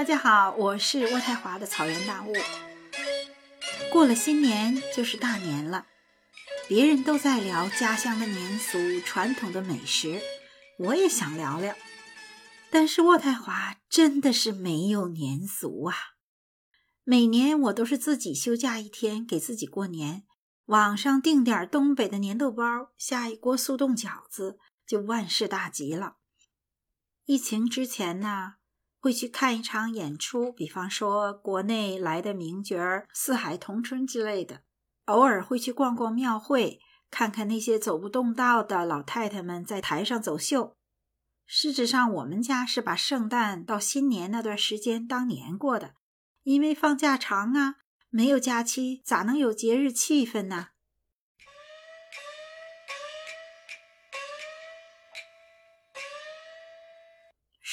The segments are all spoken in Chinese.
大家好，我是渥太华的草原大雾。过了新年就是大年了，别人都在聊家乡的年俗、传统的美食，我也想聊聊。但是渥太华真的是没有年俗啊！每年我都是自己休假一天给自己过年，网上订点东北的粘豆包，下一锅速冻饺子，就万事大吉了。疫情之前呢？会去看一场演出，比方说国内来的名角儿《四海同春》之类的。偶尔会去逛逛庙会，看看那些走不动道的老太太们在台上走秀。事实上，我们家是把圣诞到新年那段时间当年过的，因为放假长啊，没有假期咋能有节日气氛呢？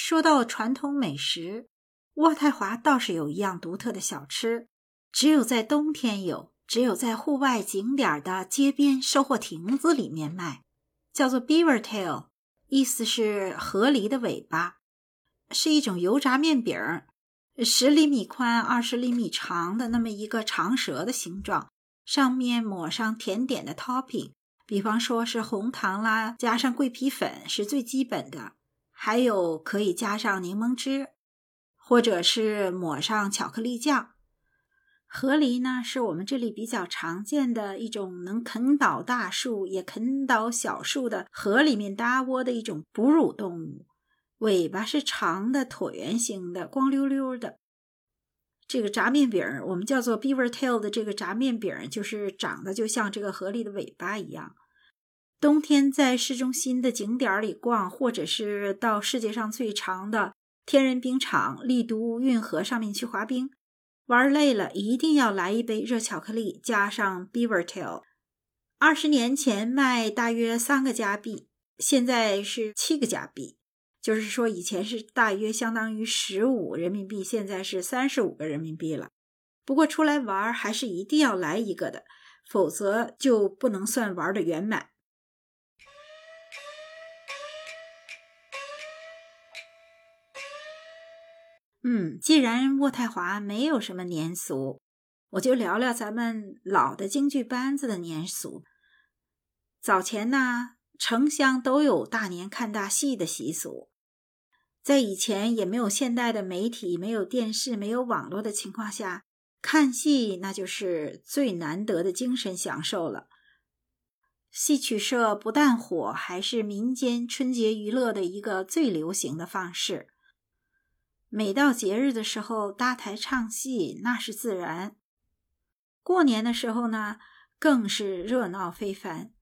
说到传统美食，渥太华倒是有一样独特的小吃，只有在冬天有，只有在户外景点的街边收货亭子里面卖，叫做 Beaver Tail，意思是河狸的尾巴，是一种油炸面饼，十厘米宽、二十厘米长的那么一个长蛇的形状，上面抹上甜点的 topping，比方说是红糖啦，加上桂皮粉是最基本的。还有可以加上柠檬汁，或者是抹上巧克力酱。河狸呢，是我们这里比较常见的一种能啃倒大树也啃倒小树的河里面搭窝的一种哺乳动物。尾巴是长的椭圆形的，光溜溜的。这个炸面饼，我们叫做 beaver tail 的这个炸面饼，就是长得就像这个河狸的尾巴一样。冬天在市中心的景点里逛，或者是到世界上最长的天然冰场丽都运河上面去滑冰，玩累了一定要来一杯热巧克力，加上 Beaver Tail。二十年前卖大约三个加币，现在是七个加币，就是说以前是大约相当于十五人民币，现在是三十五个人民币了。不过出来玩还是一定要来一个的，否则就不能算玩的圆满。嗯，既然渥太华没有什么年俗，我就聊聊咱们老的京剧班子的年俗。早前呢，城乡都有大年看大戏的习俗。在以前也没有现代的媒体、没有电视、没有网络的情况下，看戏那就是最难得的精神享受了。戏曲社不但火，还是民间春节娱乐的一个最流行的方式。每到节日的时候，搭台唱戏那是自然。过年的时候呢，更是热闹非凡。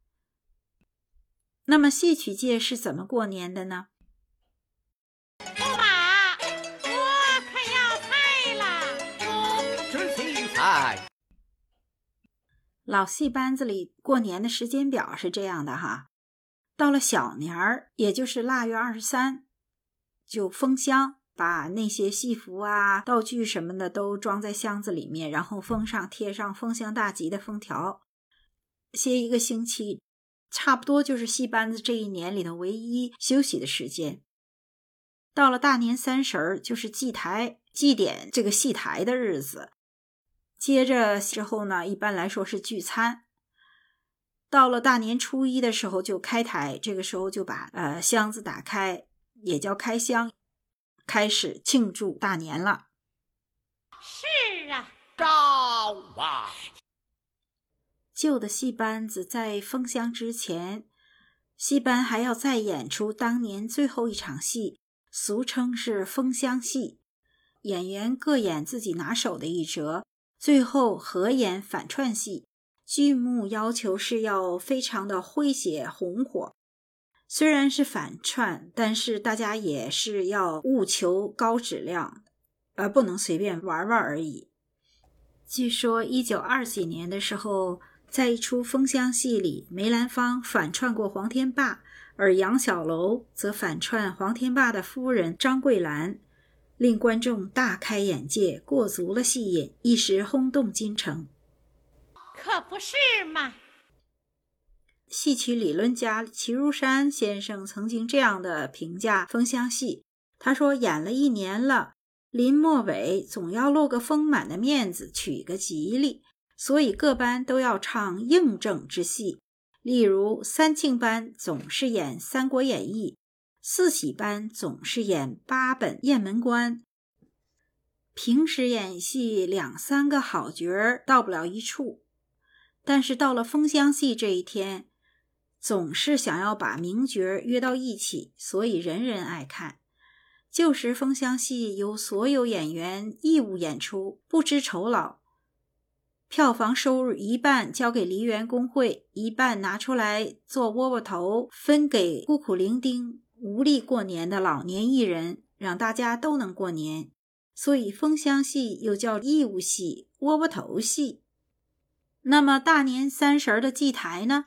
那么戏曲界是怎么过年的呢？驸马，我可要菜了。吃青菜。老戏班子里过年的时间表是这样的哈，到了小年儿，也就是腊月二十三，就封箱。把那些戏服啊、道具什么的都装在箱子里面，然后封上、贴上“封箱大吉”的封条，歇一个星期，差不多就是戏班子这一年里头唯一休息的时间。到了大年三十儿，就是祭台、祭奠这个戏台的日子。接着之后呢，一般来说是聚餐。到了大年初一的时候就开台，这个时候就把呃箱子打开，也叫开箱。开始庆祝大年了。是啊，招啊！旧的戏班子在封箱之前，戏班还要再演出当年最后一场戏，俗称是封箱戏。演员各演自己拿手的一折，最后合演反串戏。剧目要求是要非常的诙谐红火。虽然是反串，但是大家也是要务求高质量，而不能随便玩玩而已。据说一九二几年的时候，在一出封箱戏里，梅兰芳反串过黄天霸，而杨小楼则反串黄天霸的夫人张桂兰，令观众大开眼界，过足了戏瘾，一时轰动京城。可不是嘛！戏曲理论家齐如山先生曾经这样的评价封箱戏，他说：“演了一年了，临末尾总要露个丰满的面子，取个吉利，所以各班都要唱应正之戏。例如，三庆班总是演《三国演义》，四喜班总是演八本《雁门关》。平时演戏两三个好角儿到不了一处，但是到了封箱戏这一天，总是想要把名角约到一起，所以人人爱看。旧时封箱戏由所有演员义务演出，不知酬劳。票房收入一半交给梨园工会，一半拿出来做窝窝头，分给孤苦伶仃、无力过年的老年艺人，让大家都能过年。所以封箱戏又叫义务戏、窝窝头戏。那么大年三十的祭台呢？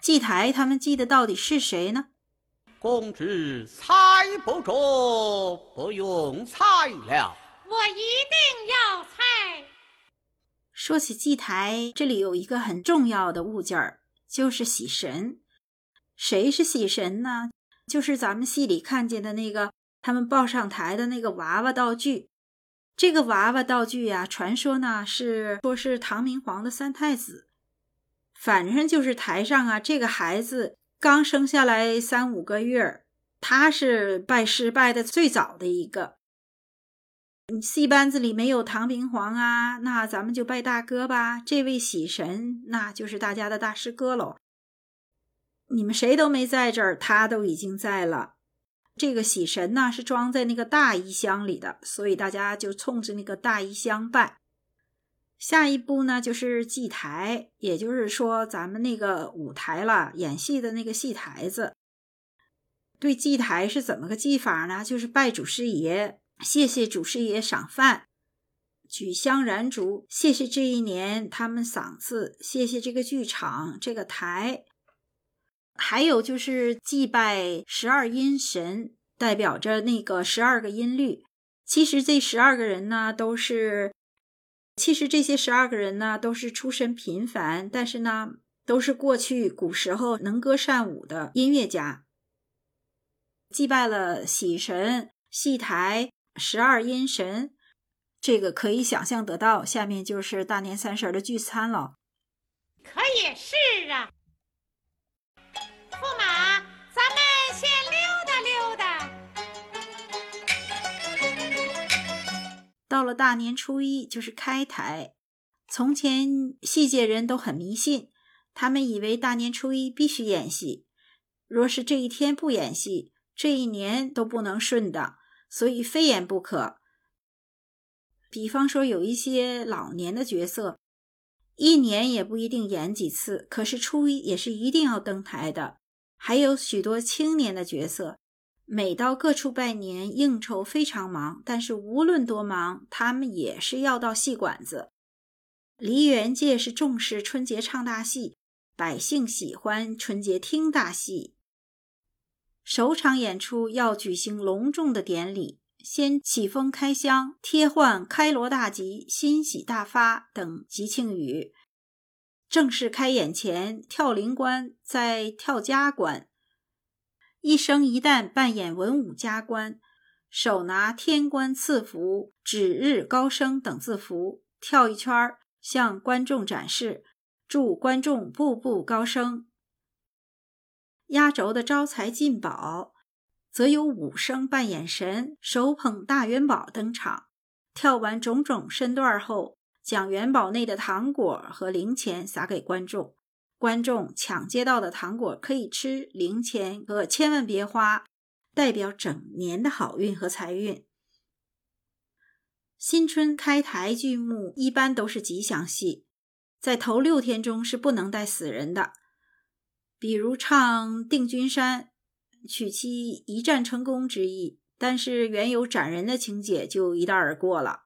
祭台他们祭的到底是谁呢？公子猜不着，不用猜了。我一定要猜。说起祭台，这里有一个很重要的物件儿，就是喜神。谁是喜神呢？就是咱们戏里看见的那个他们抱上台的那个娃娃道具。这个娃娃道具呀，传说呢是说是唐明皇的三太子。反正就是台上啊，这个孩子刚生下来三五个月，他是拜师拜的最早的一个。戏班子里没有唐明皇啊，那咱们就拜大哥吧。这位喜神，那就是大家的大师哥喽。你们谁都没在这儿，他都已经在了。这个喜神呢，是装在那个大衣箱里的，所以大家就冲着那个大衣箱拜。下一步呢，就是祭台，也就是说咱们那个舞台了，演戏的那个戏台子。对祭台是怎么个祭法呢？就是拜祖师爷。谢谢祖师爷赏饭，举香燃烛，谢谢这一年他们赏赐，谢谢这个剧场这个台，还有就是祭拜十二音神，代表着那个十二个音律。其实这十二个人呢，都是，其实这些十二个人呢，都是出身平凡，但是呢，都是过去古时候能歌善舞的音乐家。祭拜了喜神、戏台。十二阴神，这个可以想象得到。下面就是大年三十的聚餐了。可也是啊，驸马，到了大年初一，就是开台。从前戏界人都很迷信，他们以为大年初一必须演戏，若是这一天不演戏，这一年都不能顺当。所以非演不可。比方说，有一些老年的角色，一年也不一定演几次，可是初一也是一定要登台的。还有许多青年的角色，每到各处拜年应酬非常忙，但是无论多忙，他们也是要到戏馆子。梨园界是重视春节唱大戏，百姓喜欢春节听大戏。首场演出要举行隆重的典礼，先起封开箱、贴换开锣大吉、欣喜大发等吉庆语。正式开演前，跳灵官，再跳家关，一生一旦扮演文武家官，手拿天官赐福、指日高升等字符，跳一圈，向观众展示，祝观众步步高升。压轴的招财进宝，则由武生扮演神，手捧大元宝登场。跳完种种身段后，将元宝内的糖果和零钱撒给观众。观众抢接到的糖果可以吃，零钱可千万别花，代表整年的好运和财运。新春开台剧目一般都是吉祥戏，在头六天中是不能带死人的。比如唱《定军山》，取其一战成功之意，但是原有斩人的情节就一带而过了。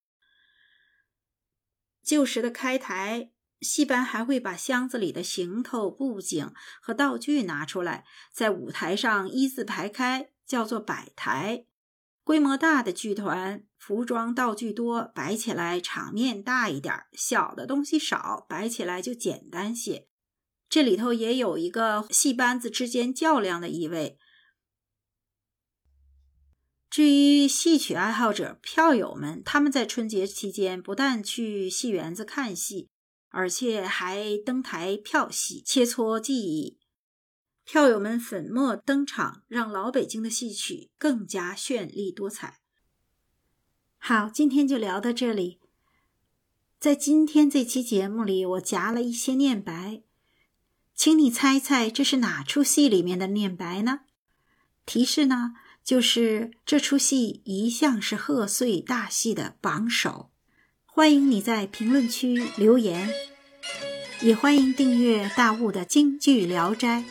旧时的开台戏班还会把箱子里的行头、布景和道具拿出来，在舞台上一字排开，叫做摆台。规模大的剧团，服装道具多，摆起来场面大一点；小的东西少，摆起来就简单些。这里头也有一个戏班子之间较量的意味。至于戏曲爱好者、票友们，他们在春节期间不但去戏园子看戏，而且还登台票戏，切磋技艺。票友们粉墨登场，让老北京的戏曲更加绚丽多彩。好，今天就聊到这里。在今天这期节目里，我夹了一些念白，请你猜猜这是哪出戏里面的念白呢？提示呢？就是这出戏一向是贺岁大戏的榜首，欢迎你在评论区留言，也欢迎订阅大雾的京剧聊斋。